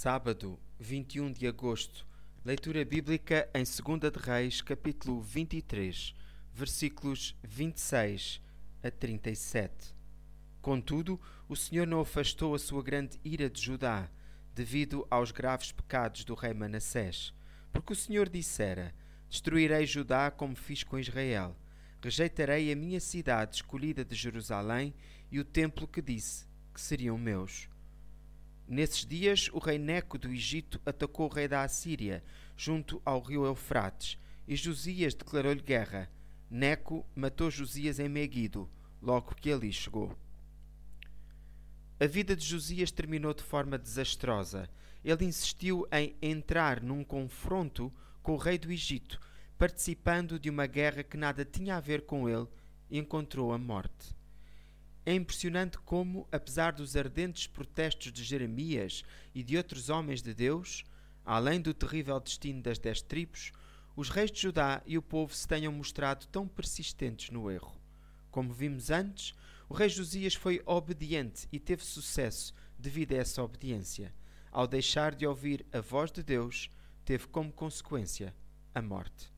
Sábado, 21 de agosto. Leitura bíblica em 2 de Reis, capítulo 23, versículos 26 a 37. Contudo, o Senhor não afastou a sua grande ira de Judá, devido aos graves pecados do rei Manassés, porque o Senhor dissera: Destruirei Judá como fiz com Israel. Rejeitarei a minha cidade escolhida de Jerusalém e o templo que disse que seriam meus. Nesses dias, o rei Neco do Egito atacou o rei da Assíria, junto ao rio Eufrates, e Josias declarou-lhe guerra. Neco matou Josias em Meguido, logo que ali chegou. A vida de Josias terminou de forma desastrosa. Ele insistiu em entrar num confronto com o rei do Egito, participando de uma guerra que nada tinha a ver com ele, e encontrou a morte. É impressionante como, apesar dos ardentes protestos de Jeremias e de outros homens de Deus, além do terrível destino das dez tribos, os reis de Judá e o povo se tenham mostrado tão persistentes no erro. Como vimos antes, o rei Josias foi obediente e teve sucesso devido a essa obediência. Ao deixar de ouvir a voz de Deus, teve como consequência a morte.